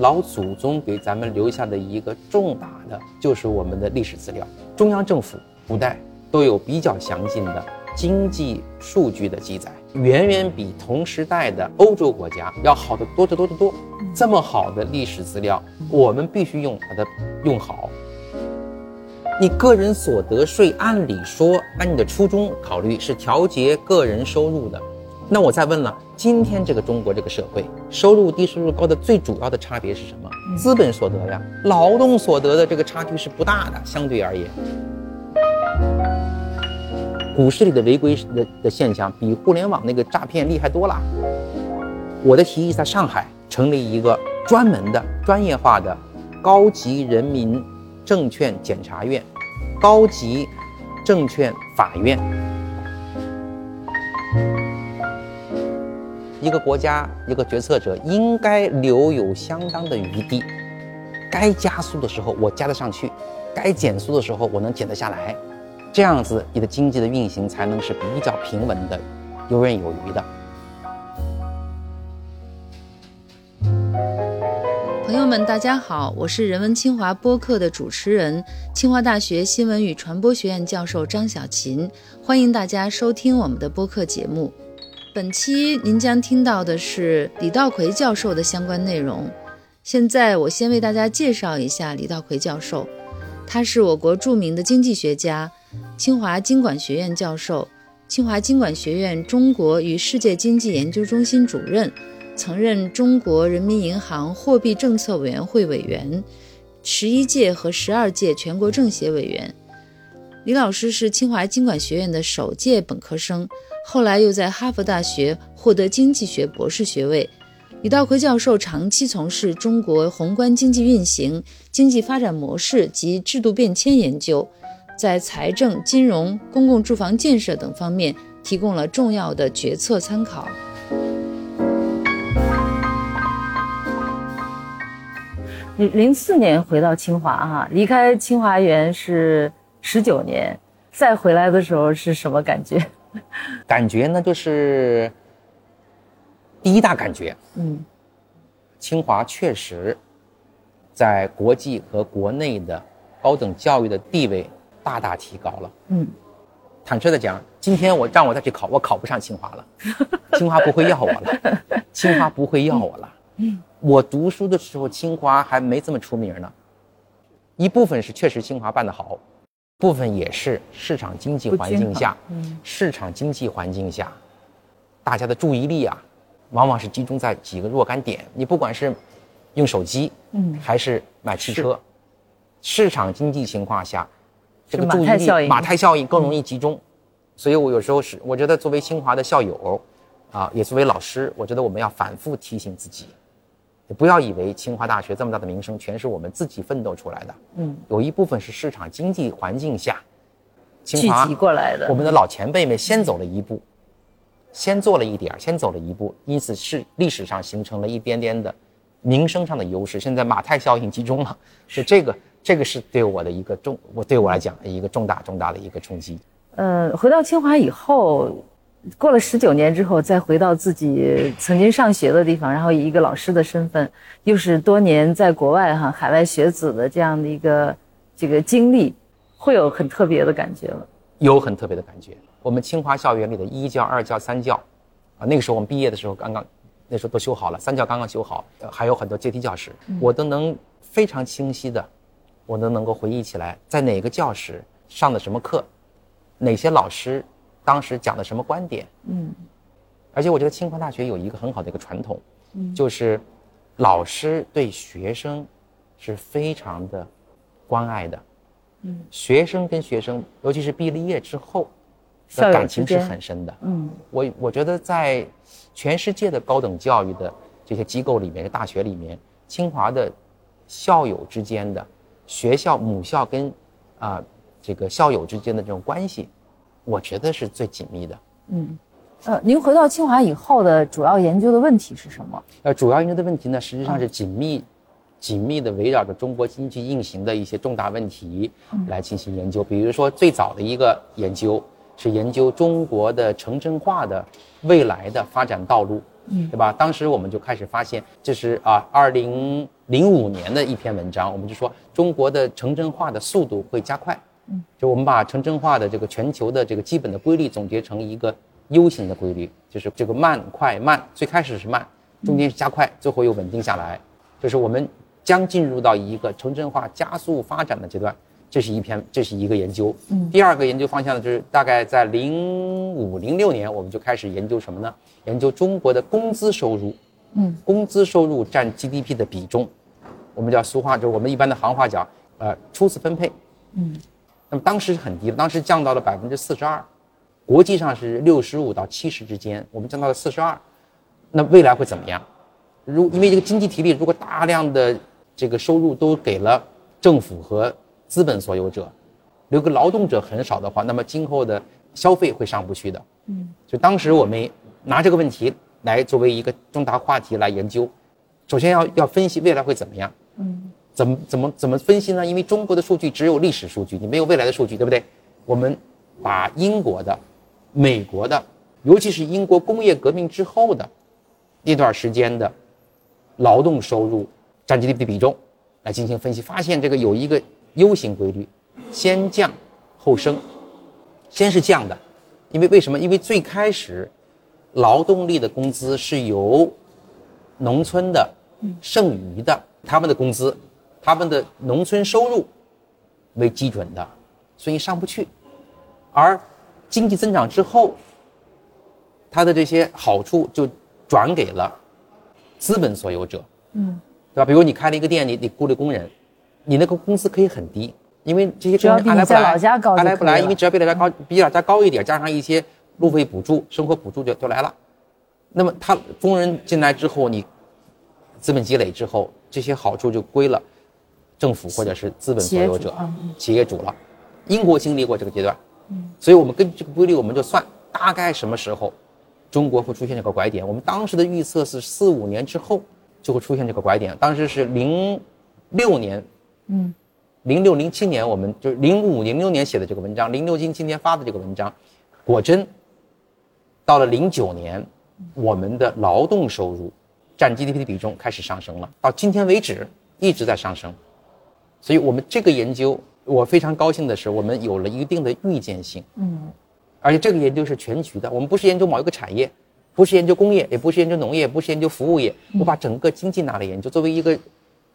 老祖宗给咱们留下的一个重大的，就是我们的历史资料。中央政府古代都有比较详尽的经济数据的记载，远远比同时代的欧洲国家要好得多得多得多。这么好的历史资料，我们必须用把它用好。你个人所得税，按理说，按你的初衷考虑是调节个人收入的。那我再问了，今天这个中国这个社会，收入低、收入高的最主要的差别是什么？资本所得呀，劳动所得的这个差距是不大的，相对而言。股市里的违规的的现象比互联网那个诈骗厉害多了。我的提议在上海成立一个专门的、专业化的高级人民。证券检察院、高级证券法院，一个国家一个决策者应该留有相当的余地，该加速的时候我加得上去，该减速的时候我能减得下来，这样子你的经济的运行才能是比较平稳的、游刃有余的。朋友们，大家好，我是人文清华播客的主持人，清华大学新闻与传播学院教授张小琴，欢迎大家收听我们的播客节目。本期您将听到的是李道葵教授的相关内容。现在我先为大家介绍一下李道葵教授，他是我国著名的经济学家，清华经管学院教授，清华经管学院中国与世界经济研究中心主任。曾任中国人民银行货币政策委员会委员，十一届和十二届全国政协委员。李老师是清华经管学院的首届本科生，后来又在哈佛大学获得经济学博士学位。李道葵教授长期从事中国宏观经济运行、经济发展模式及制度变迁研究，在财政、金融、公共住房建设等方面提供了重要的决策参考。零四年回到清华哈，离开清华园是十九年，再回来的时候是什么感觉？感觉呢，就是第一大感觉，嗯，清华确实在国际和国内的高等教育的地位大大提高了。嗯，坦率的讲，今天我让我再去考，我考不上清华了，清华不会要我了，清华不会要我了。嗯。我读书的时候，清华还没这么出名呢。一部分是确实清华办得好，部分也是市场经济环境下，市场经济环境下，大家的注意力啊，往往是集中在几个若干点。你不管是用手机，嗯，还是买汽车，市场经济情况下，这个注意力马太效应更容易集中。所以我有时候是，我觉得作为清华的校友，啊，也作为老师，我觉得我们要反复提醒自己。不要以为清华大学这么大的名声全是我们自己奋斗出来的，嗯，有一部分是市场经济环境下，清华过来的。我们的老前辈们先走了一步，先做了一点先走了一步，因此是历史上形成了一点点的名声上的优势。现在马太效应集中了，是这个，这个是对我的一个重，我对我来讲一个重大重大的一个冲击。嗯，回到清华以后。过了十九年之后，再回到自己曾经上学的地方，然后以一个老师的身份，又是多年在国外哈海外学子的这样的一个这个经历，会有很特别的感觉吗？有很特别的感觉。我们清华校园里的一教、二教、三教，啊，那个时候我们毕业的时候刚刚，那时候都修好了，三教刚刚修好，还有很多阶梯教室，我都能非常清晰的，我都能够回忆起来，在哪个教室上的什么课，哪些老师。当时讲的什么观点？嗯，而且我觉得清华大学有一个很好的一个传统，嗯，就是老师对学生是非常的关爱的，嗯，学生跟学生，尤其是毕了业之后，的感情是很深的，嗯，我我觉得在全世界的高等教育的这些机构里面，大学里面，清华的校友之间的学校母校跟啊这个校友之间的这种关系。我觉得是最紧密的。嗯，呃，您回到清华以后的主要研究的问题是什么？呃，主要研究的问题呢，实际上是紧密、紧密的围绕着中国经济运行的一些重大问题来进行研究。比如说，最早的一个研究是研究中国的城镇化的未来的发展道路。嗯，对吧？当时我们就开始发现，这是啊，二零零五年的一篇文章，我们就说中国的城镇化的速度会加快。嗯，就我们把城镇化的这个全球的这个基本的规律总结成一个 U 型的规律，就是这个慢快慢，最开始是慢，中间是加快，最后又稳定下来，就是我们将进入到一个城镇化加速发展的阶段。这是一篇，这是一个研究。嗯，第二个研究方向呢，就是大概在零五零六年，我们就开始研究什么呢？研究中国的工资收入。嗯，工资收入占 GDP 的比重，我们叫俗话，就是我们一般的行话讲，呃，初次分配。嗯，那么当时是很低的，当时降到了百分之四十二，国际上是六十五到七十之间，我们降到了四十二。那未来会怎么样？如因为这个经济体力，如果大量的这个收入都给了政府和资本所有者，留给劳动者很少的话，那么今后的消费会上不去的。嗯，就当时我们拿这个问题来作为一个重大话题来研究，首先要要分析未来会怎么样。嗯，怎么怎么怎么分析呢？因为中国的数据只有历史数据，你没有未来的数据，对不对？我们把英国的、美国的，尤其是英国工业革命之后的那段时间的劳动收入占 GDP 的比重来进行分析，发现这个有一个。U 型规律，先降后升，先是降的，因为为什么？因为最开始，劳动力的工资是由农村的剩余的他们的工资，他们的农村收入为基准的，所以上不去。而经济增长之后，他的这些好处就转给了资本所有者，嗯，对吧？比如你开了一个店，你你雇了工人。你那个工资可以很低，因为这些工人来不来，来不来，因为只要比老家高，比老家高一点，加上一些路费补助、生活补助就就来了。那么他工人进来之后，你资本积累之后，这些好处就归了政府或者是资本所有者、企业主了。英国经历过这个阶段，所以我们根据这个规律，我们就算大概什么时候中国会出现这个拐点。我们当时的预测是四五年之后就会出现这个拐点，当时是零六年。嗯，零六零七年，我们就是零五零六年写的这个文章，零六今今天发的这个文章，果真到了零九年，我们的劳动收入占 GDP 的比重开始上升了，到今天为止一直在上升，所以我们这个研究，我非常高兴的是，我们有了一定的预见性。嗯，而且这个研究是全局的，我们不是研究某一个产业，不是研究工业，也不是研究农业，不是研究服务业，我把整个经济拿来研究，作为一个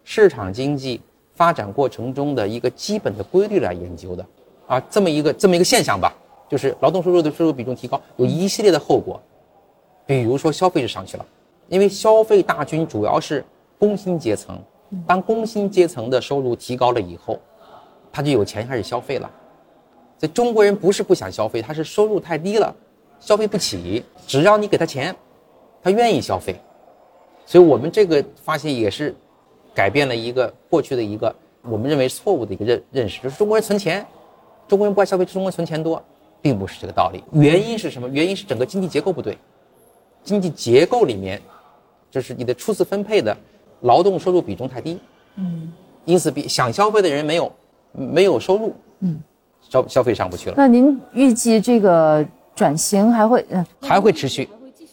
市场经济。发展过程中的一个基本的规律来研究的，啊，这么一个这么一个现象吧，就是劳动收入的收入比重提高，有一系列的后果，比如说消费就上去了，因为消费大军主要是工薪阶层，当工薪阶层的收入提高了以后，他就有钱开始消费了，所以中国人不是不想消费，他是收入太低了，消费不起，只要你给他钱，他愿意消费，所以我们这个发现也是。改变了一个过去的一个我们认为错误的一个认认识，就是中国人存钱，中国人不爱消费，中国人存钱多，并不是这个道理。原因是什么？原因是整个经济结构不对，经济结构里面，就是你的初次分配的劳动收入比重太低，嗯，因此比想消费的人没有没有收入，嗯，消消费上不去了。那您预计这个转型还会嗯还会持续？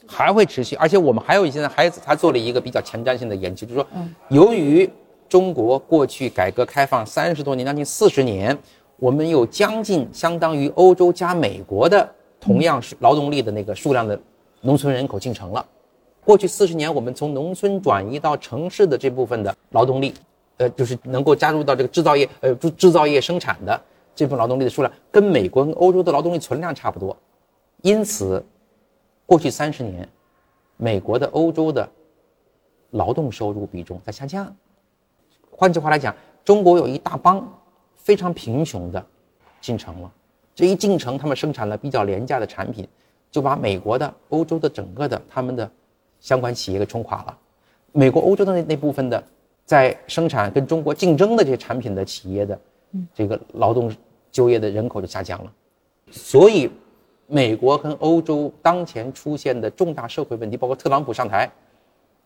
还会持续，而且我们还有现在还还做了一个比较前瞻性的研究，就是说，由于中国过去改革开放三十多年，将近四十年，我们有将近相当于欧洲加美国的同样是劳动力的那个数量的农村人口进城了。过去四十年，我们从农村转移到城市的这部分的劳动力，呃，就是能够加入到这个制造业，呃，制制造业生产的这部分劳动力的数量，跟美国跟欧洲的劳动力存量差不多，因此。过去三十年，美国的、欧洲的劳动收入比重在下降。换句话来讲，中国有一大帮非常贫穷的进城了。这一进城，他们生产了比较廉价的产品，就把美国的、欧洲的整个的他们的相关企业给冲垮了。美国、欧洲的那那部分的在生产跟中国竞争的这些产品的企业的这个劳动就业的人口就下降了。所以。美国跟欧洲当前出现的重大社会问题，包括特朗普上台，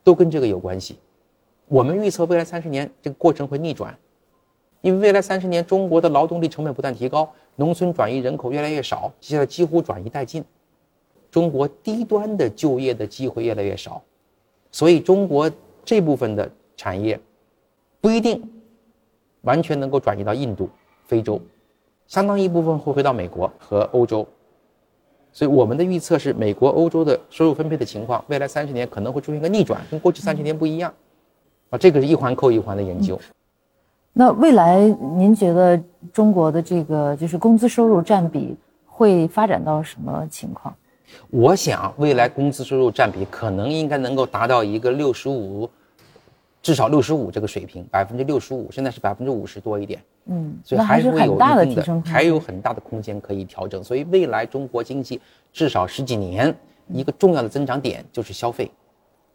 都跟这个有关系。我们预测未来三十年这个过程会逆转，因为未来三十年中国的劳动力成本不断提高，农村转移人口越来越少，现在几乎转移殆尽。中国低端的就业的机会越来越少，所以中国这部分的产业不一定完全能够转移到印度、非洲，相当一部分会回到美国和欧洲。所以我们的预测是，美国、欧洲的收入分配的情况，未来三十年可能会出现一个逆转，跟过去三十年不一样。啊，这个是一环扣一环的研究。那未来您觉得中国的这个就是工资收入占比会发展到什么情况？我想未来工资收入占比可能应该能够达到一个六十五，至少六十五这个水平，百分之六十五，现在是百分之五十多一点。嗯，所以还是会有很大的一定提升还有很大的空间可以调整。所以未来中国经济至少十几年一个重要的增长点就是消费，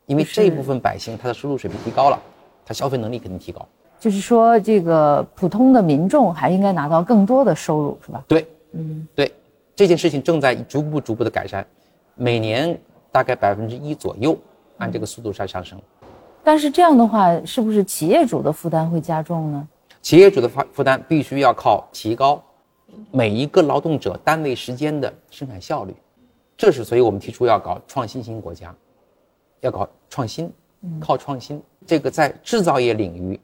因为这部分百姓他的收入水平提高了，他消费能力肯定提高。就是说这个普通的民众还应该拿到更多的收入，是吧？对，嗯，对，这件事情正在逐步逐步的改善，每年大概百分之一左右，按这个速度在上升。但是这样的话，是不是企业主的负担会加重呢？企业主的负负担必须要靠提高每一个劳动者单位时间的生产效率，这是所以我们提出要搞创新型国家，要搞创新，靠创新。这个在制造业领域，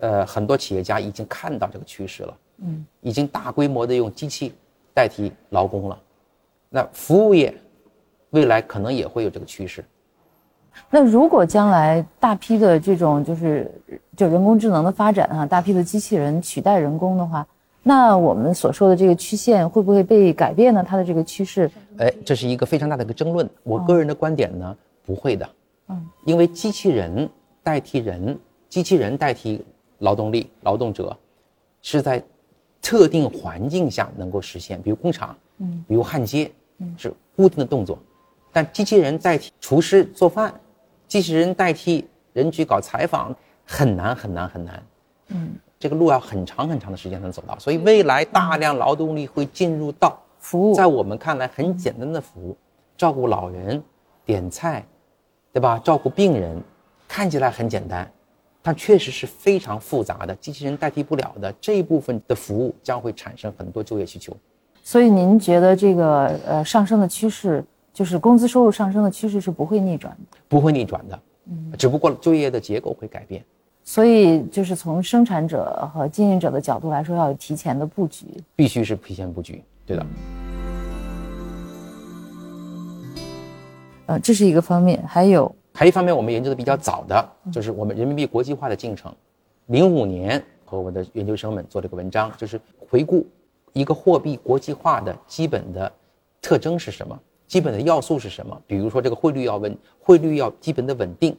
呃，很多企业家已经看到这个趋势了，嗯，已经大规模的用机器代替劳工了。那服务业未来可能也会有这个趋势。那如果将来大批的这种就是就人工智能的发展啊，大批的机器人取代人工的话，那我们所说的这个曲线会不会被改变呢？它的这个趋势，哎，这是一个非常大的一个争论。我个人的观点呢，不会的，嗯，因为机器人代替人，机器人代替劳动力、劳动者，是在特定环境下能够实现，比如工厂，嗯，比如焊接，嗯，是固定的动作。但机器人代替厨师做饭，机器人代替人去搞采访，很难很难很难，嗯，这个路要很长很长的时间才能走到。所以未来大量劳动力会进入到服务在我们看来很简单的服务，照顾老人、点菜，对吧？照顾病人，看起来很简单，但确实是非常复杂的，机器人代替不了的。这一部分的服务将会产生很多就业需求。所以您觉得这个呃上升的趋势，就是工资收入上升的趋势是不会逆转的？不会逆转的，嗯只不过就业的结构会改变，所以就是从生产者和经营者的角度来说，要有提前的布局。必须是提前布局，对的。呃，这是一个方面，还有还有一方面，我们研究的比较早的，就是我们人民币国际化的进程。零五年和我的研究生们做了个文章，就是回顾一个货币国际化的基本的特征是什么，基本的要素是什么。比如说这个汇率要稳，汇率要基本的稳定；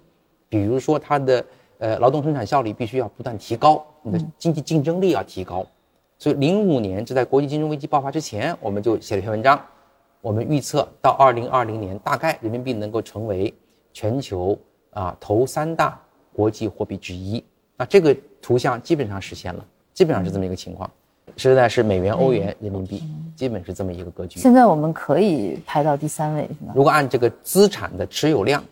比如说它的呃劳动生产效率必须要不断提高，你的经济竞争力要提高。所以零五年就在国际金融危机爆发之前，我们就写了一篇文章，我们预测到二零二零年，大概人民币能够成为全球啊头三大国际货币之一。那这个图像基本上实现了，基本上是这么一个情况。现在是美元、欧元、人民币，基本是这么一个格局。现在我们可以排到第三位，是吧？如果按这个资产的持有量，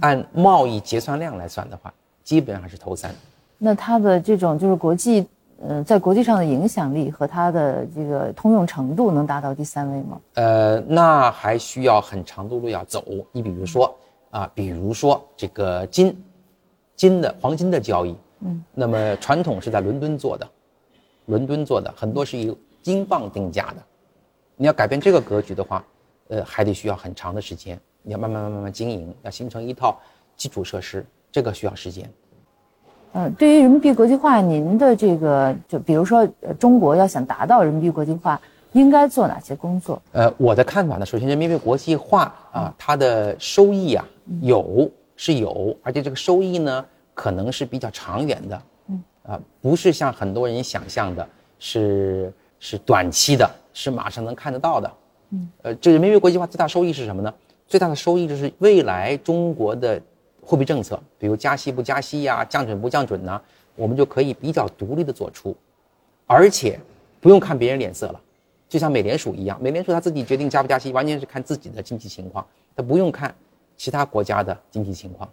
按贸易结算量来算的话，基本上是头三。那它的这种就是国际，呃，在国际上的影响力和它的这个通用程度能达到第三位吗？呃，那还需要很长的路要走。你比如说啊，比如说这个金，金的黄金的交易，嗯，那么传统是在伦敦做的，伦敦做的很多是以英镑定价的。你要改变这个格局的话，呃，还得需要很长的时间。你要慢慢慢慢经营，要形成一套基础设施，这个需要时间。呃，对于人民币国际化，您的这个就比如说，呃，中国要想达到人民币国际化，应该做哪些工作？呃，我的看法呢，首先人民币国际化啊，它的收益啊有是有，而且这个收益呢可能是比较长远的，嗯啊，不是像很多人想象的，是是短期的，是马上能看得到的，嗯，呃，这人民币国际化最大收益是什么呢？最大的收益就是未来中国的货币政策，比如加息不加息呀、降准不降准呐、我们就可以比较独立的做出，而且不用看别人脸色了。就像美联储一样，美联储它自己决定加不加息，完全是看自己的经济情况，它不用看其他国家的经济情况。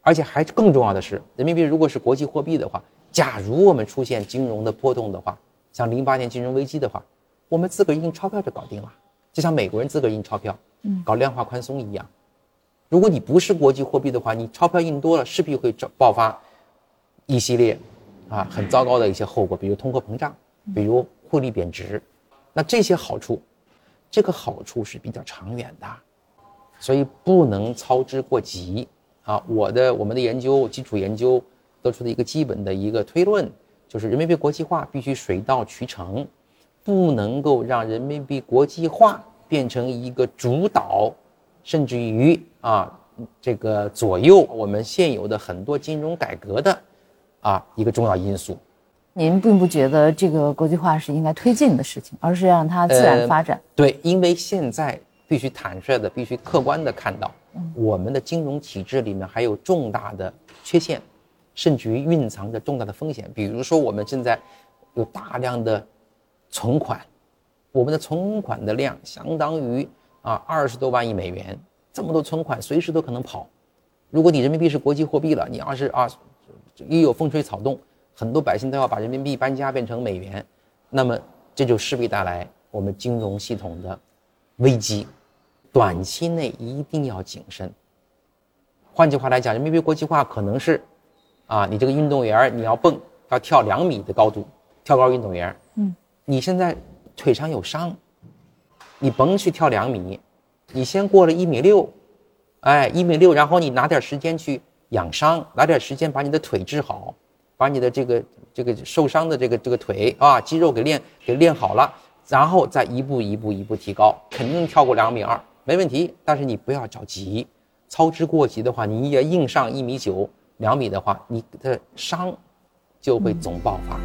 而且还更重要的是，人民币如果是国际货币的话，假如我们出现金融的波动的话，像零八年金融危机的话，我们自个儿印钞票就搞定了，就像美国人自个儿印钞票，搞量化宽松一样。如果你不是国际货币的话，你钞票印多了，势必会爆发一系列啊很糟糕的一些后果，比如通货膨胀，比如汇率贬值。那这些好处，这个好处是比较长远的，所以不能操之过急啊。我的我们的研究基础研究得出的一个基本的一个推论，就是人民币国际化必须水到渠成，不能够让人民币国际化变成一个主导。甚至于啊，这个左右我们现有的很多金融改革的，啊一个重要因素。您并不觉得这个国际化是应该推进的事情，而是让它自然发展。对，因为现在必须坦率的、必须客观的看到，我们的金融体制里面还有重大的缺陷，甚至于蕴藏着重大的风险。比如说，我们现在有大量的存款，我们的存款的量相当于。啊，二十多万亿美元，这么多存款，随时都可能跑。如果你人民币是国际货币了，你要是啊，一有风吹草动，很多百姓都要把人民币搬家变成美元，那么这就势必带来我们金融系统的危机。短期内一定要谨慎。换句话来讲，人民币国际化可能是，啊，你这个运动员你要蹦，要跳两米的高度，跳高运动员，嗯，你现在腿上有伤。你甭去跳两米，你先过了一米六，哎，一米六，然后你拿点时间去养伤，拿点时间把你的腿治好，把你的这个这个受伤的这个这个腿啊肌肉给练给练好了，然后再一步一步一步提高，肯定跳过两米二，没问题。但是你不要着急，操之过急的话，你也硬上一米九两米的话，你的伤就会总爆发。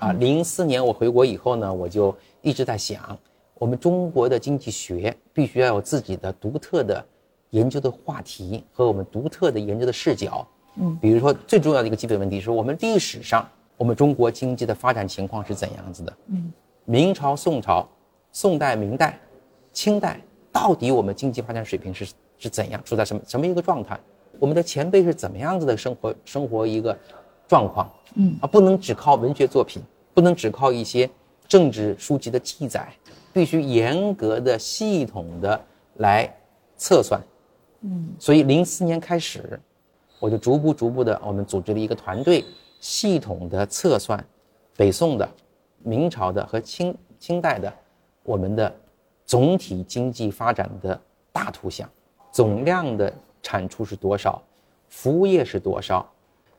啊，零四年我回国以后呢，我就一直在想，我们中国的经济学必须要有自己的独特的研究的话题和我们独特的研究的视角。嗯，比如说最重要的一个基本问题是我们历史上我们中国经济的发展情况是怎样子的？嗯，明朝、宋朝、宋代、明代、清代，到底我们经济发展水平是是怎样，处在什么什么一个状态？我们的前辈是怎么样子的生活生活一个？状况，嗯啊，不能只靠文学作品，不能只靠一些政治书籍的记载，必须严格的、系统的来测算，嗯，所以零四年开始，我就逐步、逐步的，我们组织了一个团队，系统的测算北宋的、明朝的和清清代的我们的总体经济发展的大图像，总量的产出是多少，服务业是多少。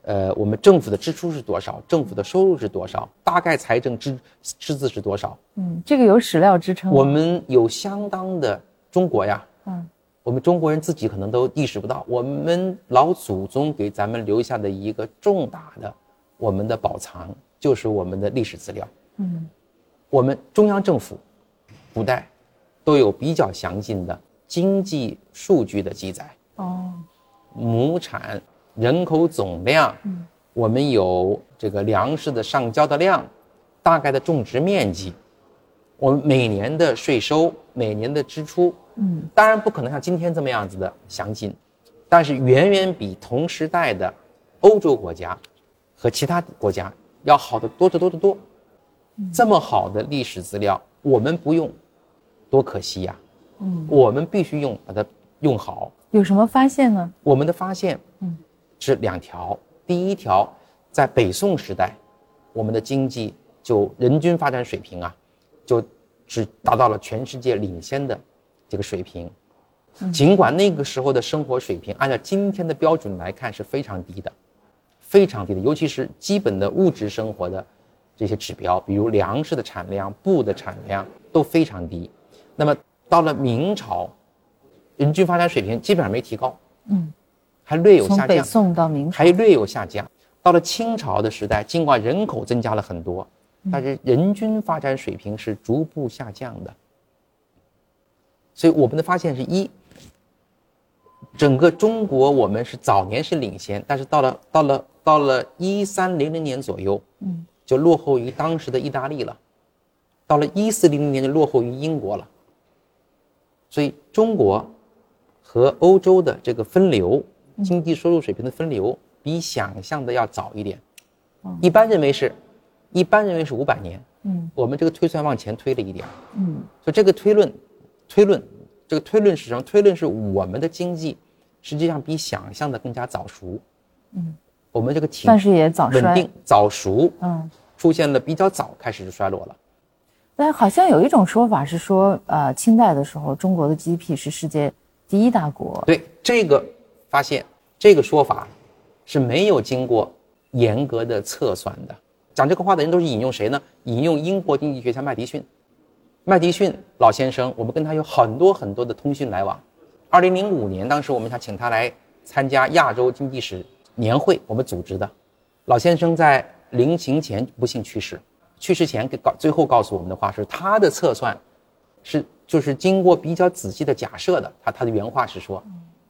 呃，我们政府的支出是多少？政府的收入是多少？大概财政支赤字是多少？嗯，这个有史料支撑。我们有相当的中国呀，嗯，我们中国人自己可能都意识不到，我们老祖宗给咱们留下的一个重大的我们的宝藏，就是我们的历史资料。嗯，我们中央政府古代都有比较详尽的经济数据的记载。哦，亩产。人口总量，我们有这个粮食的上交的量，大概的种植面积，我们每年的税收，每年的支出，嗯，当然不可能像今天这么样子的详尽，但是远远比同时代的欧洲国家和其他国家要好的多得多得多。这么好的历史资料，我们不用，多可惜呀！嗯，我们必须用，把它用好。有什么发现呢？我们的发现，嗯。是两条，第一条，在北宋时代，我们的经济就人均发展水平啊，就只达到了全世界领先的这个水平。尽管那个时候的生活水平按照今天的标准来看是非常低的，非常低的，尤其是基本的物质生活的这些指标，比如粮食的产量、布的产量都非常低。那么到了明朝，人均发展水平基本上没提高。嗯。还略有下降，从北宋到明，还略有下降。到了清朝的时代，尽管人口增加了很多，但是人均发展水平是逐步下降的。所以我们的发现是一，整个中国我们是早年是领先，但是到了到了到了一三零零年左右，嗯，就落后于当时的意大利了。到了一四零零年就落后于英国了。所以中国和欧洲的这个分流。经济收入水平的分流比想象的要早一点，一般认为是，一般认为是五百年，嗯，我们这个推算往前推了一点，嗯，所以这个推论，推论，这个推论是什么？推论是我们的经济实际上比想象的更加早熟，嗯，我们这个体但是也早衰稳定早熟，嗯，出现了比较早开始就衰落了。但好像有一种说法是说，呃，清代的时候中国的 GDP 是世界第一大国。对这个发现，这个说法是没有经过严格的测算的。讲这个话的人都是引用谁呢？引用英国经济学家麦迪逊。麦迪逊老先生，我们跟他有很多很多的通讯来往。二零零五年，当时我们想请他来参加亚洲经济史年会，我们组织的。老先生在临行前不幸去世。去世前给告最后告诉我们的话是，他的测算是就是经过比较仔细的假设的。他他的原话是说，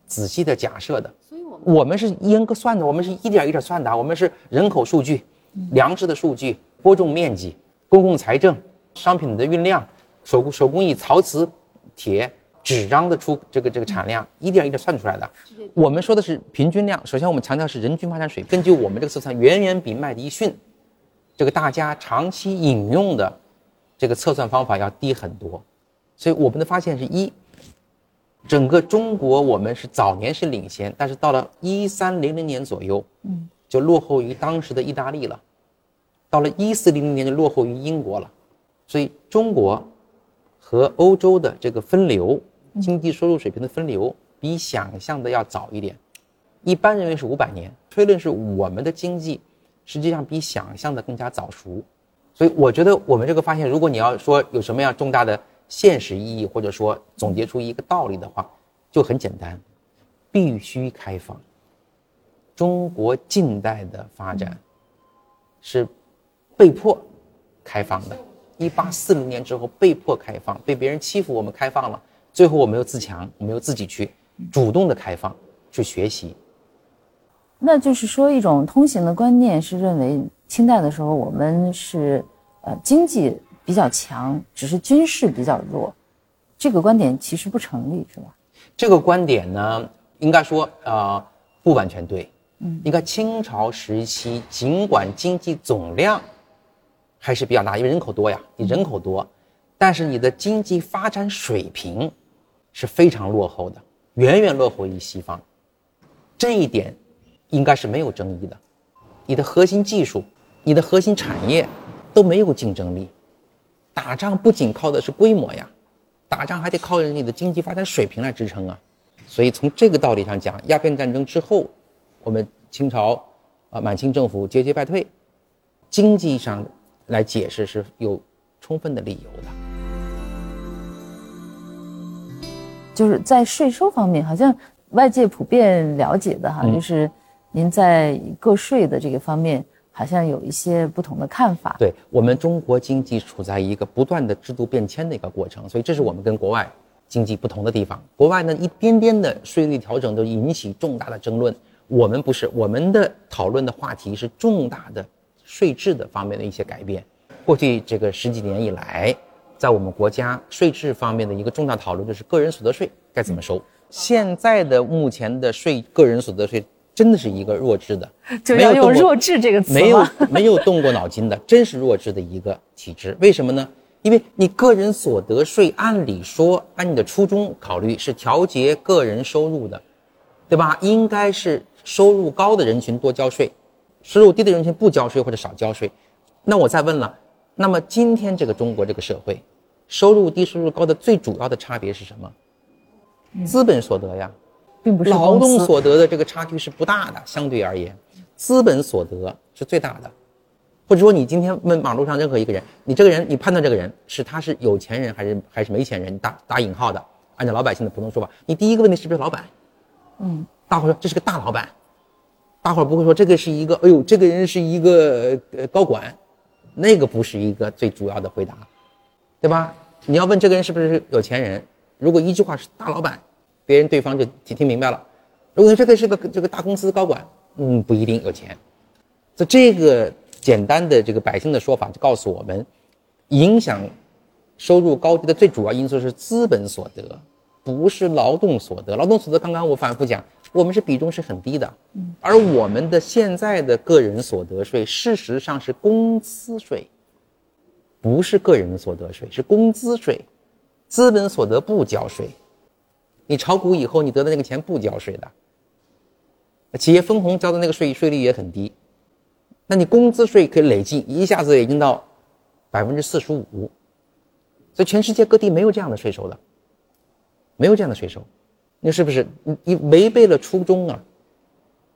仔细的假设的。所以我们我们是严格算的，我们是一点一点算的。我们是人口数据、粮食的数据、播种面积、公共财政、商品的运量、手工手工艺、陶瓷、铁、纸张的出这个这个产量，一点一点算出来的。我们说的是平均量。首先我们强调是人均发展水平，根据我们这个测算，远远比麦迪逊。这个大家长期引用的这个测算方法要低很多，所以我们的发现是一，整个中国我们是早年是领先，但是到了一三零零年左右，嗯，就落后于当时的意大利了，到了一四零零年就落后于英国了，所以中国和欧洲的这个分流经济收入水平的分流比想象的要早一点，一般认为是五百年，推论是我们的经济。实际上比想象的更加早熟，所以我觉得我们这个发现，如果你要说有什么样重大的现实意义，或者说总结出一个道理的话，就很简单，必须开放。中国近代的发展是被迫开放的，一八四零年之后被迫开放，被别人欺负我们开放了，最后我们又自强，我们又自己去主动的开放去学习。那就是说，一种通行的观念是认为，清代的时候我们是，呃，经济比较强，只是军事比较弱，这个观点其实不成立，是吧？这个观点呢，应该说，呃，不完全对。嗯，你看清朝时期，尽管经济总量还是比较大，因为人口多呀，你人口多，但是你的经济发展水平是非常落后的，远远落后于西方，这一点。应该是没有争议的，你的核心技术、你的核心产业都没有竞争力。打仗不仅靠的是规模呀，打仗还得靠着你的经济发展水平来支撑啊。所以从这个道理上讲，鸦片战争之后，我们清朝啊满清政府节节败退，经济上来解释是有充分的理由的。就是在税收方面，好像外界普遍了解的哈，就是。您在个税的这个方面好像有一些不同的看法。对我们中国经济处在一个不断的制度变迁的一个过程，所以这是我们跟国外经济不同的地方。国外呢，一点点的税率调整都引起重大的争论，我们不是，我们的讨论的话题是重大的税制的方面的一些改变。过去这个十几年以来，在我们国家税制方面的一个重大讨论就是个人所得税该怎么收。现在的目前的税，个人所得税。真的是一个弱智的，就要用“弱智”这个词没有没有动过脑筋的，真是弱智的一个体制。为什么呢？因为你个人所得税，按理说按你的初衷考虑是调节个人收入的，对吧？应该是收入高的人群多交税，收入低的人群不交税或者少交税。那我再问了，那么今天这个中国这个社会，收入低收入高的最主要的差别是什么？资本所得呀。并不是劳动所得的这个差距是不大的，相对而言，资本所得是最大的。或者说，你今天问马路上任何一个人，你这个人，你判断这个人是他是有钱人还是还是没钱人？打打引号的，按照老百姓的普通说法，你第一个问题是不是老板？嗯，大伙说这是个大老板，大伙儿不会说这个是一个，哎呦，这个人是一个呃高管，那个不是一个最主要的回答，对吧？你要问这个人是不是有钱人，如果一句话是大老板。别人对方就听听明白了，如果这个是个这个大公司高管，嗯，不一定有钱。这这个简单的这个百姓的说法就告诉我们，影响收入高低的最主要因素是资本所得，不是劳动所得。劳动所得刚刚我反复讲，我们是比重是很低的，而我们的现在的个人所得税，事实上是公司税。不是个人所得税，是工资税，资本所得不交税。你炒股以后，你得的那个钱不交税的。企业分红交的那个税税率也很低，那你工资税可以累计一下子已经到百分之四十五，所以全世界各地没有这样的税收的，没有这样的税收，那是不是你你违背了初衷啊？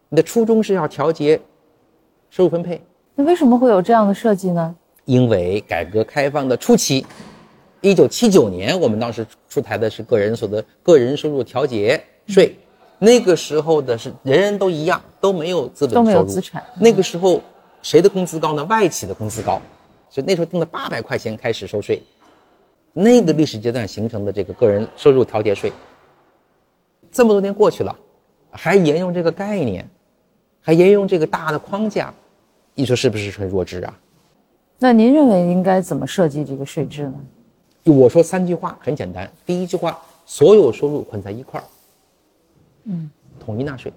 你的初衷是要调节收入分配，那为什么会有这样的设计呢？因为改革开放的初期。一九七九年，我们当时出台的是个人所得、个人收入调节税，那个时候的是人人都一样，都没有资本都没有资产。那个时候谁的工资高呢？外企的工资高，所以那时候定了八百块钱开始收税。那个历史阶段形成的这个个人收入调节税，这么多年过去了，还沿用这个概念，还沿用这个大的框架，你说是不是很弱智啊？那您认为应该怎么设计这个税制呢？我说三句话很简单。第一句话，所有收入捆在一块儿，嗯，统一纳税。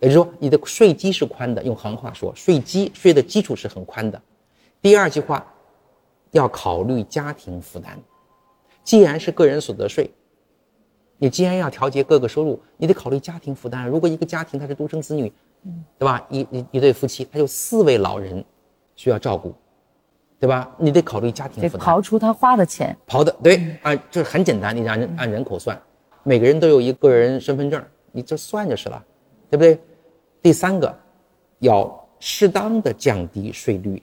也就是说，你的税基是宽的。用行话说，税基税的基础是很宽的。第二句话，要考虑家庭负担。既然是个人所得税，你既然要调节各个收入，你得考虑家庭负担。如果一个家庭他是独生子女，嗯，对吧？一一一对夫妻，他有四位老人需要照顾。对吧？你得考虑家庭负担，刨出他花的钱，刨的对啊，就是很简单，你按人按人口算，每个人都有一个人身份证，你就算就是了，对不对？第三个，要适当的降低税率。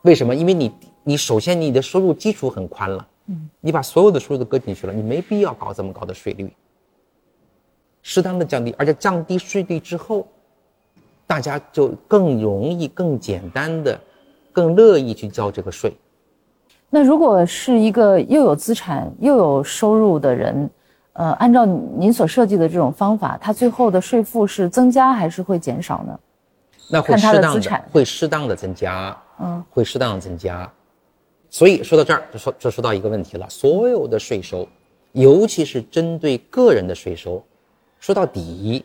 为什么？因为你你首先你的收入基础很宽了，嗯，你把所有的收入都搁进去了，你没必要搞这么高的税率。适当的降低，而且降低税率之后，大家就更容易、更简单的。更乐意去交这个税。那如果是一个又有资产又有收入的人，呃，按照您所设计的这种方法，他最后的税负是增加还是会减少呢？那会适当的会适当的增加，嗯，会适当的增加。所以说到这儿，就说就说到一个问题了：所有的税收，尤其是针对个人的税收，说到底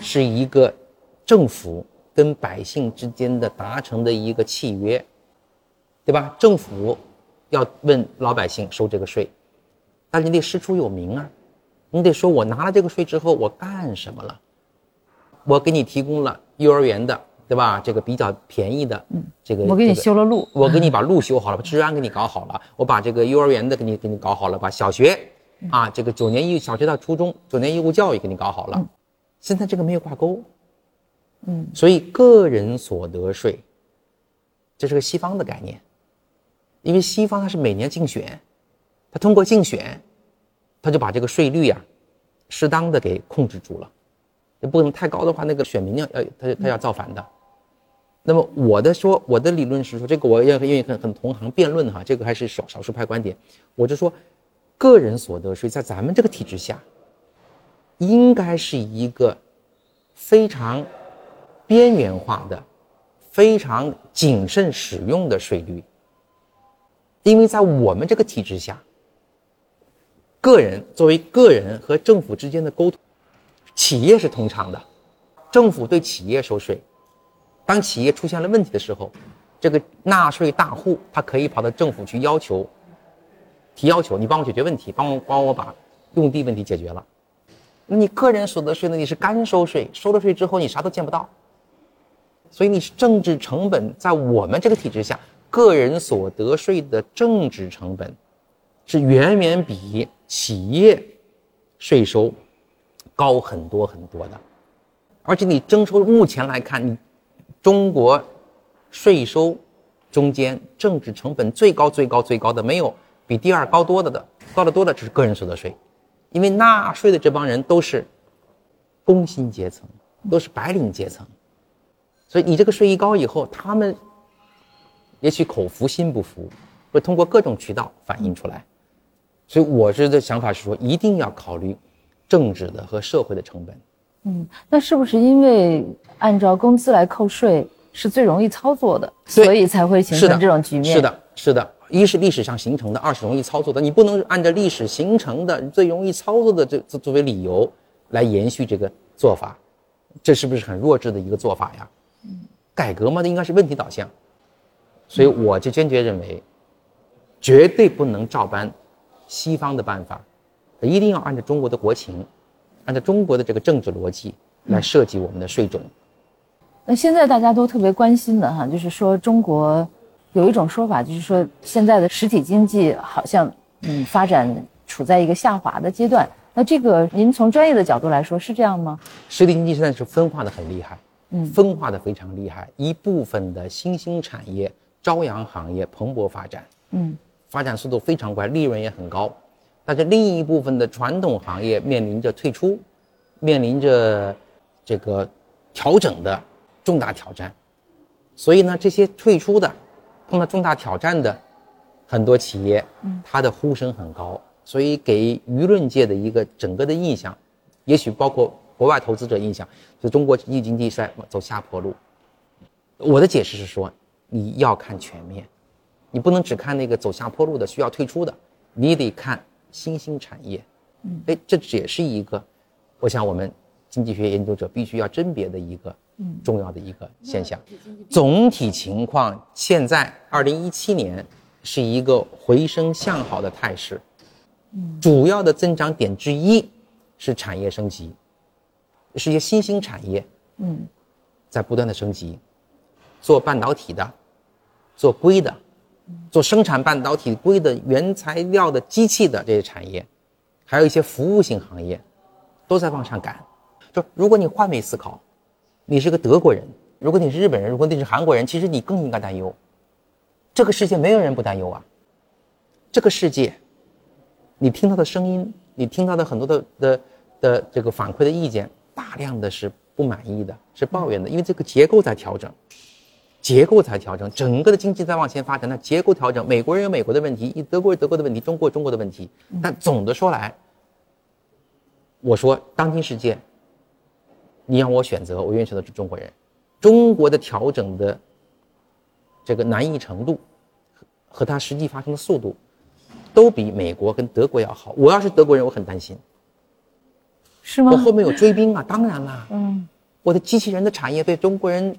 是一个政府。跟百姓之间的达成的一个契约，对吧？政府要问老百姓收这个税，但是你得师出有名啊，你得说我拿了这个税之后我干什么了？我给你提供了幼儿园的，对吧？这个比较便宜的，嗯，这个我给你修了路，我给你把路修好了，把治安给你搞好了，我把这个幼儿园的给你给你搞好了，把小学啊这个九年义小学到初中九年义务教育给你搞好了，现在这个没有挂钩。嗯，所以个人所得税，这是个西方的概念，因为西方它是每年竞选，它通过竞选，它就把这个税率啊，适当的给控制住了，也不能太高的话，那个选民要要他他要造反的。那么我的说，我的理论是说，这个我也愿意跟很同行辩论哈，这个还是少少数派观点，我就说，个人所得税在咱们这个体制下，应该是一个非常。边缘化的、非常谨慎使用的税率，因为在我们这个体制下，个人作为个人和政府之间的沟通，企业是通畅的，政府对企业收税，当企业出现了问题的时候，这个纳税大户他可以跑到政府去要求，提要求，你帮我解决问题，帮我帮我把用地问题解决了。那你个人所得税呢？你是干收税，收了税之后你啥都见不到。所以你是政治成本，在我们这个体制下，个人所得税的政治成本，是远远比企业税收高很多很多的。而且你征收，目前来看，你中国税收中间政治成本最高、最高、最高的，没有比第二高多的的，高得多的只是个人所得税，因为纳税的这帮人都是工薪阶层，都是白领阶层。所以你这个税一高以后，他们也许口服心不服，会通过各种渠道反映出来。所以我是的想法是说，一定要考虑政治的和社会的成本。嗯，那是不是因为按照工资来扣税是最容易操作的，所以才会形成这种局面？是的，是的。一是历史上形成的，二是容易操作的。你不能按照历史形成的最容易操作的这作为理由来延续这个做法，这是不是很弱智的一个做法呀？改革嘛，那应该是问题导向。所以我就坚决认为，绝对不能照搬西方的办法，一定要按照中国的国情，按照中国的这个政治逻辑来设计我们的税种。那现在大家都特别关心的哈，就是说中国有一种说法，就是说现在的实体经济好像嗯发展处在一个下滑的阶段。那这个您从专业的角度来说是这样吗？实体经济现在是分化的很厉害，嗯，分化的非常厉害，一部分的新兴产业。朝阳行业蓬勃发展，嗯，发展速度非常快，利润也很高，但是另一部分的传统行业面临着退出，面临着这个调整的重大挑战，所以呢，这些退出的碰到重大挑战的很多企业，嗯，它的呼声很高，所以给舆论界的一个整个的印象，也许包括国外投资者印象，就中国经济衰走下坡路。我的解释是说。你要看全面，你不能只看那个走下坡路的需要退出的，你得看新兴产业。嗯，哎，这也是一个，我想我们经济学研究者必须要甄别的一个重要的一个现象。总体情况，现在二零一七年是一个回升向好的态势。嗯，主要的增长点之一是产业升级，是一些新兴产业。嗯，在不断的升级。做半导体的，做硅的，做生产半导体硅的原材料的机器的这些产业，还有一些服务性行业，都在往上赶。就如果你换位思考，你是个德国人，如果你是日本人，如果你是韩国人，其实你更应该担忧。这个世界没有人不担忧啊。这个世界，你听到的声音，你听到的很多的的的这个反馈的意见，大量的是不满意的，是抱怨的，因为这个结构在调整。结构在调整，整个的经济在往前发展。那结构调整，美国人有美国的问题，德国有德国的问题，中国有中国的问题。但总的说来，我说当今世界，你让我选择，我愿意选择是中国人。中国的调整的这个难易程度和它实际发生的速度，都比美国跟德国要好。我要是德国人，我很担心。是吗？我后面有追兵啊！当然啦，嗯，我的机器人的产业被中国人。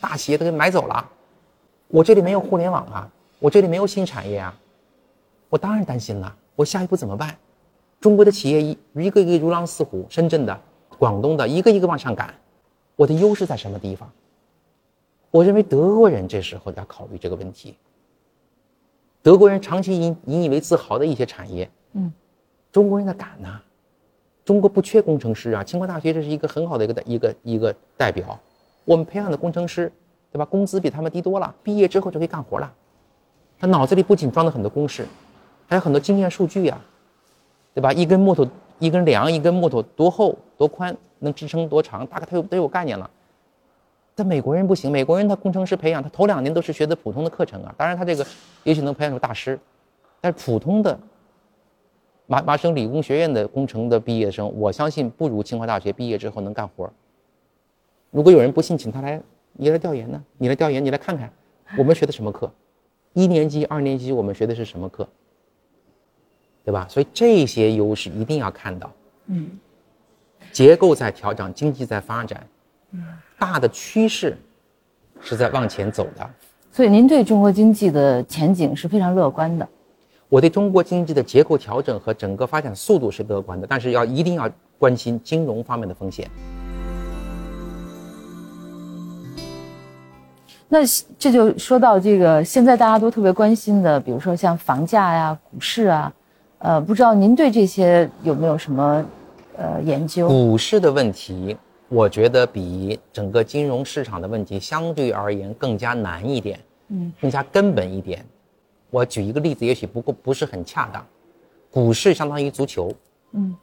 大企业都给买走了，我这里没有互联网啊，我这里没有新产业啊，我当然担心了。我下一步怎么办？中国的企业一一个一个如狼似虎，深圳的、广东的，一个一个往上赶，我的优势在什么地方？我认为德国人这时候要考虑这个问题。德国人长期引引以为自豪的一些产业，嗯，中国人在赶呢。中国不缺工程师啊，清华大学这是一个很好的一个一个一个代表。我们培养的工程师，对吧？工资比他们低多了，毕业之后就可以干活了。他脑子里不仅装了很多公式，还有很多经验数据呀，对吧？一根木头，一根梁，一根木头多厚多宽，能支撑多长，大概他有都有概念了。但美国人不行，美国人他工程师培养，他头两年都是学的普通的课程啊。当然他这个也许能培养出大师，但是普通的麻麻省理工学院的工程的毕业生，我相信不如清华大学毕业之后能干活。如果有人不信，请他来，你来调研呢？你来调研，你来看看，我们学的什么课？一年级、二年级我们学的是什么课？对吧？所以这些优势一定要看到。嗯。结构在调整，经济在发展，嗯，大的趋势是在往前走的。所以您对中国经济的前景是非常乐观的。我对中国经济的结构调整和整个发展速度是乐观的，但是要一定要关心金融方面的风险。那这就说到这个，现在大家都特别关心的，比如说像房价呀、股市啊，呃，不知道您对这些有没有什么呃研究？股市的问题，我觉得比整个金融市场的问题相对而言更加难一点，嗯，更加根本一点。我举一个例子，也许不够不是很恰当。股市相当于足球，嗯，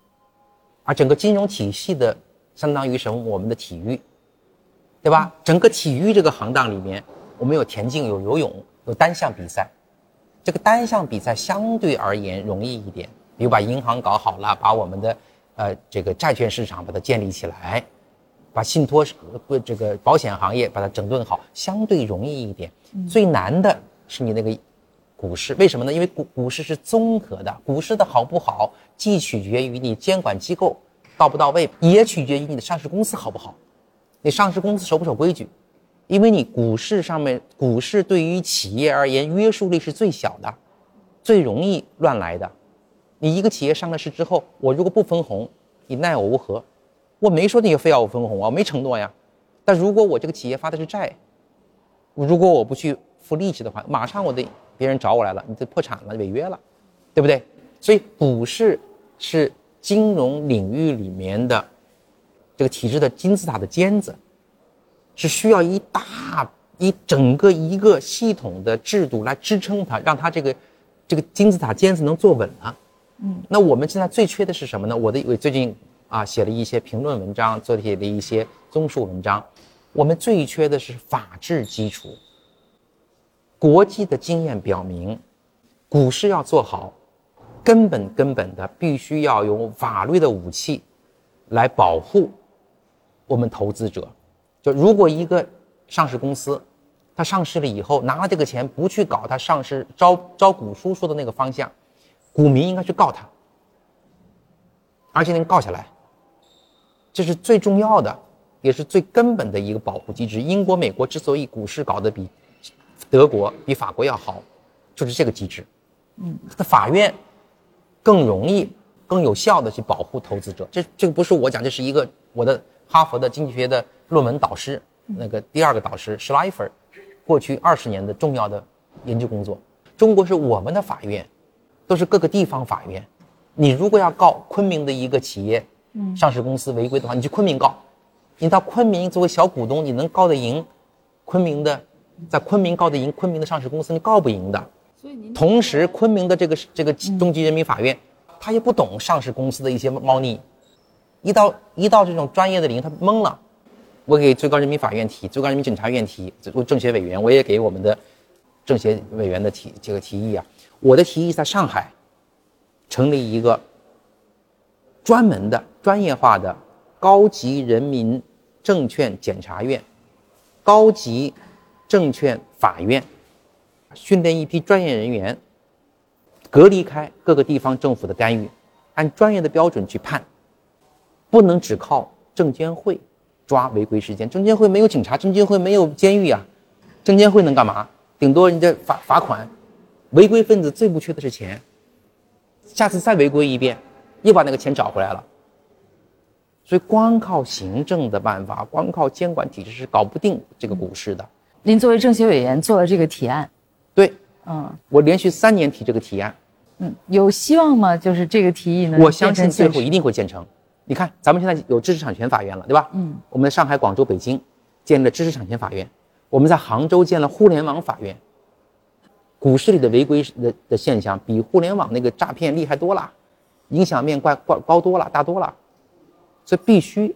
而整个金融体系的相当于什么？我们的体育。对吧？整个体育这个行当里面，我们有田径，有游泳，有单项比赛。这个单项比赛相对而言容易一点，比如把银行搞好了，把我们的呃这个债券市场把它建立起来，把信托不这个保险行业把它整顿好，相对容易一点。最难的是你那个股市，为什么呢？因为股股市是综合的，股市的好不好，既取决于你监管机构到不到位，也取决于你的上市公司好不好。你上市公司守不守规矩？因为你股市上面，股市对于企业而言约束力是最小的，最容易乱来的。你一个企业上了市之后，我如果不分红，你奈我无何。我没说你非要我分红啊，我没承诺呀。但如果我这个企业发的是债，如果我不去付利息的话，马上我的别人找我来了，你这破产了，违约了，对不对？所以股市是金融领域里面的这个体制的金字塔的尖子，是需要一大一整个一个系统的制度来支撑它，让它这个这个金字塔尖子能坐稳了。嗯，那我们现在最缺的是什么呢？我的我最近啊写了一些评论文章，做写了一些综述文章。我们最缺的是法治基础。国际的经验表明，股市要做好，根本根本的必须要用法律的武器来保护我们投资者。就如果一个上市公司，它上市了以后拿了这个钱不去搞它上市招招股书说的那个方向。股民应该去告他，而且能告下来，这是最重要的，也是最根本的一个保护机制。英国、美国之所以股市搞得比德国、比法国要好，就是这个机制。嗯，的法院更容易、更有效的去保护投资者。这这个不是我讲，这是一个我的哈佛的经济学的论文导师，那个第二个导师施莱弗，过去二十年的重要的研究工作。中国是我们的法院。都是各个地方法院，你如果要告昆明的一个企业，上市公司违规的话，你去昆明告，你到昆明作为小股东，你能告得赢昆明的，在昆明告得赢昆明的上市公司，你告不赢的。同时，昆明的这个这个中级人民法院，他也不懂上市公司的一些猫腻，一到一到这种专业的领域，他懵了。我给最高人民法院提，最高人民检察院提，政协委员，我也给我们的政协委员的提这个提议啊。我的提议在上海成立一个专门的、专业化的高级人民证券检察院、高级证券法院，训练一批专业人员，隔离开各个地方政府的干预，按专业的标准去判，不能只靠证监会抓违规事件。证监会没有警察，证监会没有监狱啊，证监会能干嘛？顶多人家罚罚款。违规分子最不缺的是钱，下次再违规一遍，又把那个钱找回来了。所以光靠行政的办法，光靠监管体制是搞不定这个股市的。您作为政协委员做了这个提案，对，嗯，我连续三年提这个提案，嗯，有希望吗？就是这个提议呢？我相信最后一定会建成。你看，咱们现在有知识产权法院了，对吧？嗯，我们在上海、广州、北京建立了知识产权法院，我们在杭州建了互联网法院。股市里的违规的的现象比互联网那个诈骗厉害多了，影响面怪怪高多了，大多了，所以必须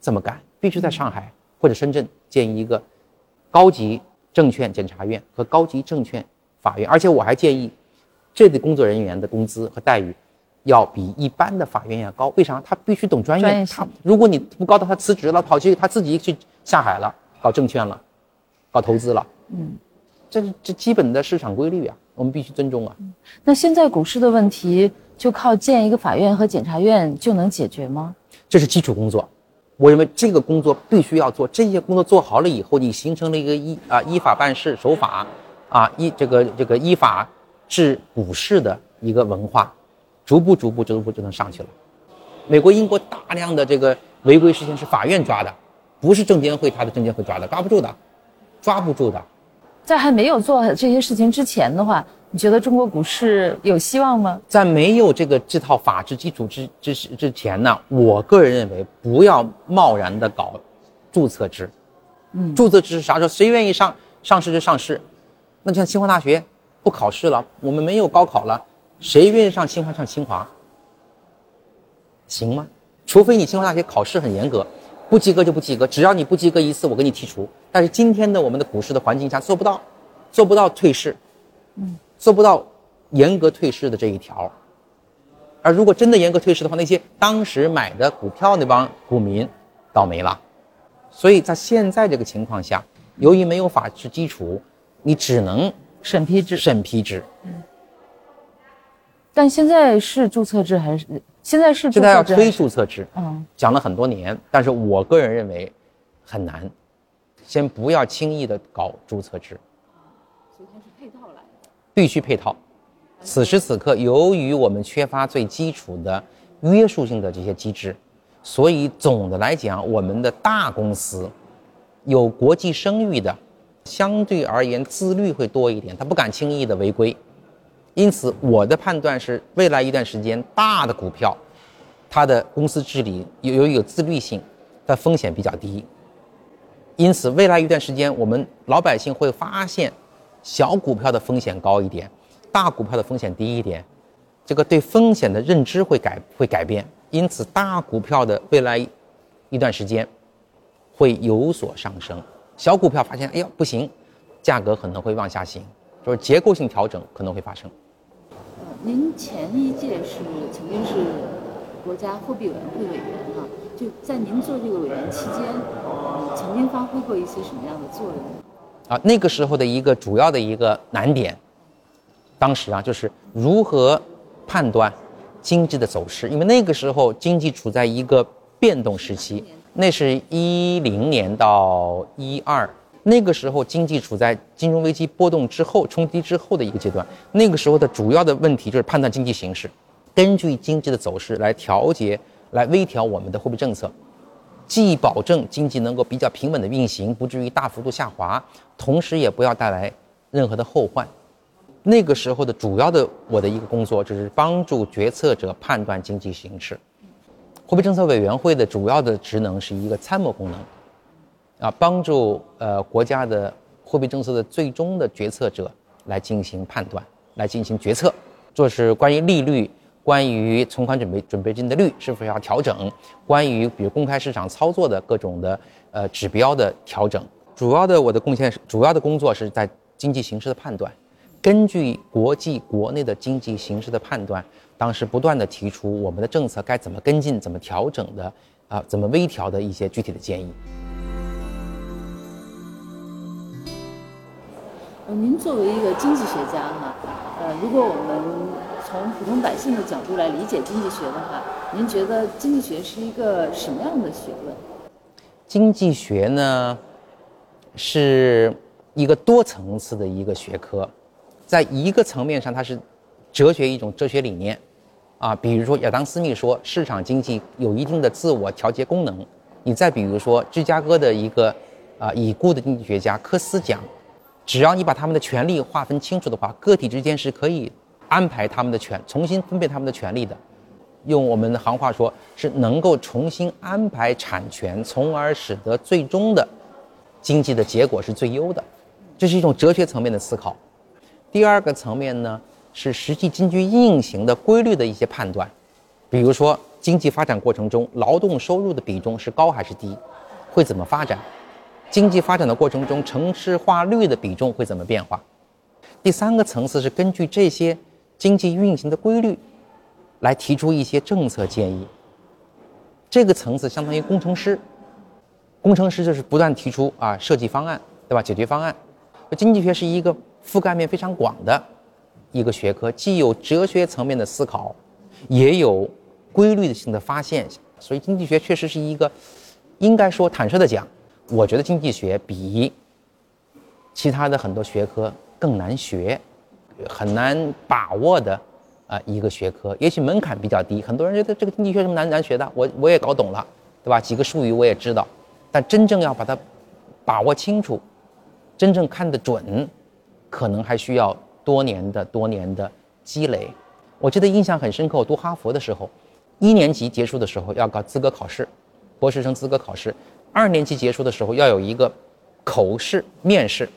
这么干，必须在上海或者深圳建一个高级证券检察院和高级证券法院，而且我还建议，这里工作人员的工资和待遇要比一般的法院要高。为啥？他必须懂专业。他如果你不高到他辞职了，跑去他自己去下海了，搞证券了，搞投资了，嗯。这是这基本的市场规律啊，我们必须尊重啊。那现在股市的问题就靠建一个法院和检察院就能解决吗？这是基础工作，我认为这个工作必须要做。这些工作做好了以后，你形成了一个依啊依法办事、守法，啊依这个这个依法治股市的一个文化，逐步逐步逐步就能上去了。美国、英国大量的这个违规事情是法院抓的，不是证监会他的证监会抓的，抓不住的，抓不住的。在还没有做这些事情之前的话，你觉得中国股市有希望吗？在没有这个这套法治基础之之之前呢，我个人认为不要贸然的搞注册制。嗯，注册制是啥时候？谁愿意上上市就上市。那像清华大学不考试了，我们没有高考了，谁愿意上清华上清华？行吗？除非你清华大学考试很严格。不及格就不及格，只要你不及格一次，我给你剔除。但是今天的我们的股市的环境下做不到，做不到退市，嗯，做不到严格退市的这一条。而如果真的严格退市的话，那些当时买的股票那帮股民倒霉了。所以在现在这个情况下，由于没有法治基础，你只能审批制。审批制。嗯。但现在是注册制还是？现在是现在要推注册制，嗯，讲了很多年，但是我个人认为很难，先不要轻易的搞注册制，所以它是配套来的。必须配套。此时此刻，由于我们缺乏最基础的约束性的这些机制，所以总的来讲，我们的大公司有国际声誉的，相对而言自律会多一点，他不敢轻易的违规。因此，我的判断是，未来一段时间，大的股票，它的公司治理由由于有自律性，它风险比较低。因此，未来一段时间，我们老百姓会发现，小股票的风险高一点，大股票的风险低一点，这个对风险的认知会改会改变。因此，大股票的未来一段时间会有所上升，小股票发现，哎呀不行，价格可能会往下行，就是结构性调整可能会发生。您前一届是曾经是国家货币委员会委员哈，就在您做这个委员期间，曾经发挥过一些什么样的作用？啊，那个时候的一个主要的一个难点，当时啊就是如何判断经济的走势，因为那个时候经济处在一个变动时期，那是一零年到一二。那个时候经济处在金融危机波动之后冲击之后的一个阶段，那个时候的主要的问题就是判断经济形势，根据经济的走势来调节、来微调我们的货币政策，既保证经济能够比较平稳的运行，不至于大幅度下滑，同时也不要带来任何的后患。那个时候的主要的我的一个工作就是帮助决策者判断经济形势，货币政策委员会的主要的职能是一个参谋功能。啊，帮助呃国家的货币政策的最终的决策者来进行判断，来进行决策，就是关于利率、关于存款准备准备金的率是否要调整，关于比如公开市场操作的各种的呃指标的调整。主要的我的贡献是，主要的工作是在经济形势的判断，根据国际国内的经济形势的判断，当时不断的提出我们的政策该怎么跟进、怎么调整的啊，怎么微调的一些具体的建议。呃，您作为一个经济学家哈，呃，如果我们从普通百姓的角度来理解经济学的话，您觉得经济学是一个什么样的学问？经济学呢，是一个多层次的一个学科，在一个层面上，它是哲学一种哲学理念，啊，比如说亚当斯密说市场经济有一定的自我调节功能，你再比如说芝加哥的一个啊已故的经济学家科斯讲。只要你把他们的权利划分清楚的话，个体之间是可以安排他们的权，重新分配他们的权利的。用我们的行话说，是能够重新安排产权，从而使得最终的经济的结果是最优的。这是一种哲学层面的思考。第二个层面呢，是实际经济运行的规律的一些判断，比如说经济发展过程中，劳动收入的比重是高还是低，会怎么发展。经济发展的过程中，城市化率的比重会怎么变化？第三个层次是根据这些经济运行的规律，来提出一些政策建议。这个层次相当于工程师，工程师就是不断提出啊设计方案，对吧？解决方案。经济学是一个覆盖面非常广的一个学科，既有哲学层面的思考，也有规律性的发现。所以经济学确实是一个，应该说坦率的讲。我觉得经济学比其他的很多学科更难学，很难把握的啊一个学科，也许门槛比较低。很多人觉得这个经济学什么难难学的，我我也搞懂了，对吧？几个术语我也知道，但真正要把它把握清楚，真正看得准，可能还需要多年的多年的积累。我记得印象很深刻，我读哈佛的时候，一年级结束的时候要搞资格考试，博士生资格考试。二年级结束的时候要有一个口试面试，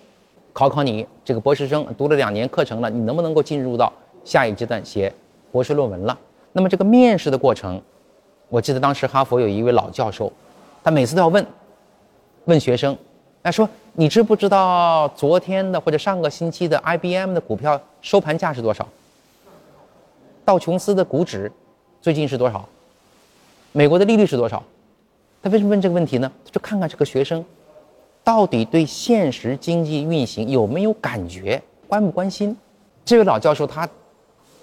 考考你这个博士生读了两年课程了，你能不能够进入到下一阶段写博士论文了？那么这个面试的过程，我记得当时哈佛有一位老教授，他每次都要问问学生，他说你知不知道昨天的或者上个星期的 IBM 的股票收盘价是多少？道琼斯的股指最近是多少？美国的利率是多少？他为什么问这个问题呢？就看看这个学生，到底对现实经济运行有没有感觉，关不关心？这位老教授他，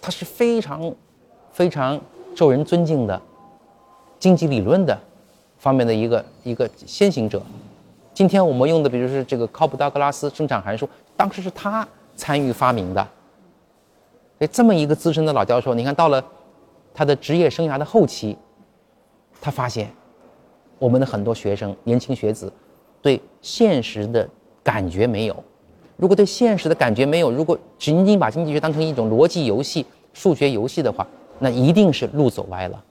他是非常非常受人尊敬的经济理论的方面的一个一个先行者，今天我们用的，比如是这个考普道格拉斯生产函数，当时是他参与发明的。所以，这么一个资深的老教授，你看到了他的职业生涯的后期，他发现我们的很多学生、年轻学子对现实的感觉没有。如果对现实的感觉没有，如果仅仅把经济学当成一种逻辑游戏、数学游戏的话，那一定是路走歪了。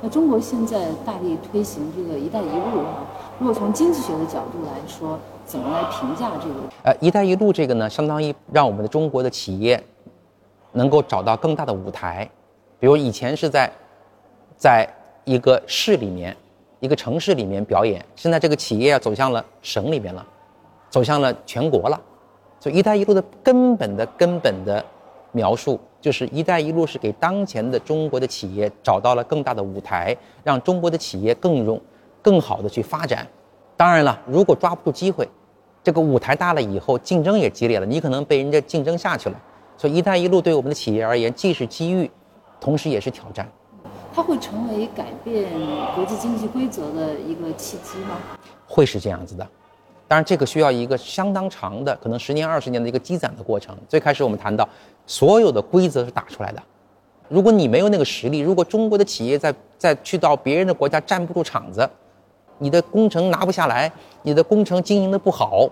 那中国现在大力推行这个“一带一路”啊，如果从经济学的角度来说，怎么来评价这个？呃，“一带一路”这个呢，相当于让我们的中国的企业能够找到更大的舞台。比如以前是在在一个市里面、一个城市里面表演，现在这个企业要走向了省里面了，走向了全国了。所以“一带一路”的根本的根本的描述。就是“一带一路”是给当前的中国的企业找到了更大的舞台，让中国的企业更容、更好的去发展。当然了，如果抓不住机会，这个舞台大了以后，竞争也激烈了，你可能被人家竞争下去了。所以“一带一路”对我们的企业而言，既是机遇，同时也是挑战。它会成为改变国际经济规则的一个契机吗？会是这样子的。当然，这个需要一个相当长的，可能十年、二十年的一个积攒的过程。最开始我们谈到。所有的规则是打出来的，如果你没有那个实力，如果中国的企业在在去到别人的国家站不住场子，你的工程拿不下来，你的工程经营的不好，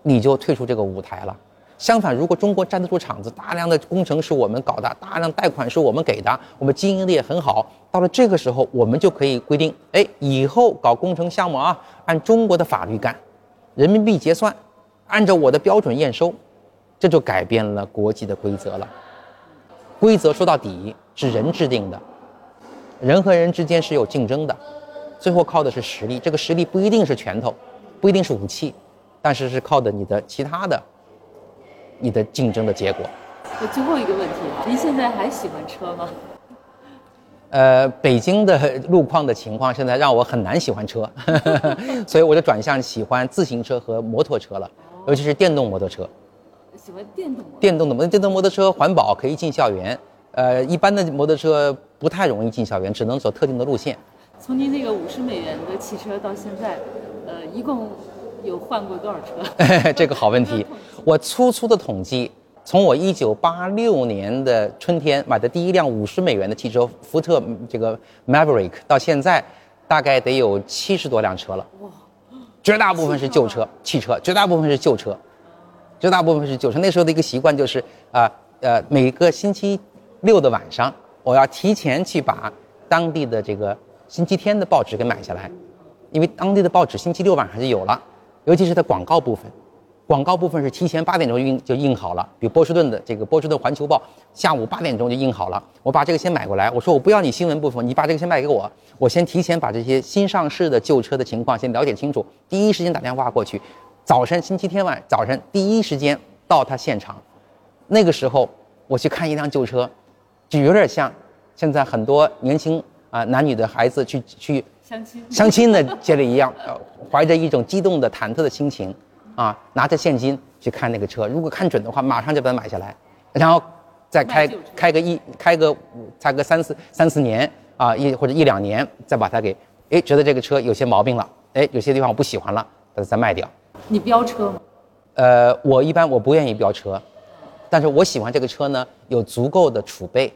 你就退出这个舞台了。相反，如果中国站得住场子，大量的工程是我们搞的，大量贷款是我们给的，我们经营的也很好，到了这个时候，我们就可以规定，哎，以后搞工程项目啊，按中国的法律干，人民币结算，按照我的标准验收。这就改变了国际的规则了。规则说到底是人制定的，人和人之间是有竞争的，最后靠的是实力。这个实力不一定是拳头，不一定是武器，但是是靠的你的其他的，你的竞争的结果。我最后一个问题，您现在还喜欢车吗？呃，北京的路况的情况现在让我很难喜欢车，所以我就转向喜欢自行车和摩托车了，尤其是电动摩托车。喜欢电动电动的摩电动摩托车环保，可以进校园。呃，一般的摩托车不太容易进校园，只能走特定的路线。从您那个五十美元的汽车到现在，呃，一共有换过多少车？这个好问题。我粗粗的统计，从我一九八六年的春天买的第一辆五十美元的汽车福特这个 Maverick 到现在，大概得有七十多辆车了。哇，绝大部分是旧车，汽车绝大部分是旧车。绝大部分是旧车。那时候的一个习惯就是啊呃，每个星期六的晚上，我要提前去把当地的这个星期天的报纸给买下来，因为当地的报纸星期六晚上就有了，尤其是它广告部分，广告部分是提前八点钟印就印好了，比如波士顿的这个波士顿环球报下午八点钟就印好了。我把这个先买过来，我说我不要你新闻部分，你把这个先卖给我，我先提前把这些新上市的旧车的情况先了解清楚，第一时间打电话过去。早晨，星期天晚早晨第一时间到他现场，那个时候我去看一辆旧车，就有点像现在很多年轻啊男女的孩子去去相亲相亲的接里一样，呃，怀着一种激动的忐忑的心情，啊，拿着现金去看那个车，如果看准的话，马上就把它买下来，然后再开开个一开个开个三四三四年啊一或者一两年，再把它给哎觉得这个车有些毛病了，哎有些地方我不喜欢了，把它再卖掉。你飙车吗？呃，我一般我不愿意飙车，但是我喜欢这个车呢，有足够的储备，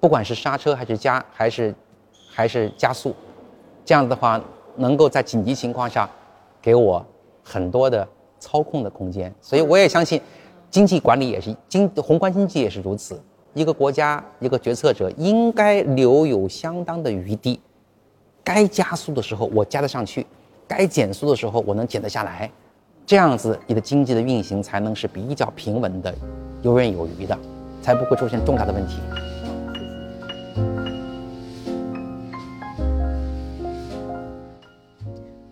不管是刹车还是加还是还是加速，这样的话，能够在紧急情况下给我很多的操控的空间。所以我也相信，经济管理也是经宏观经济也是如此。一个国家一个决策者应该留有相当的余地，该加速的时候我加得上去，该减速的时候我能减得下来。这样子，你的经济的运行才能是比较平稳的，游刃有余的，才不会出现重大的问题。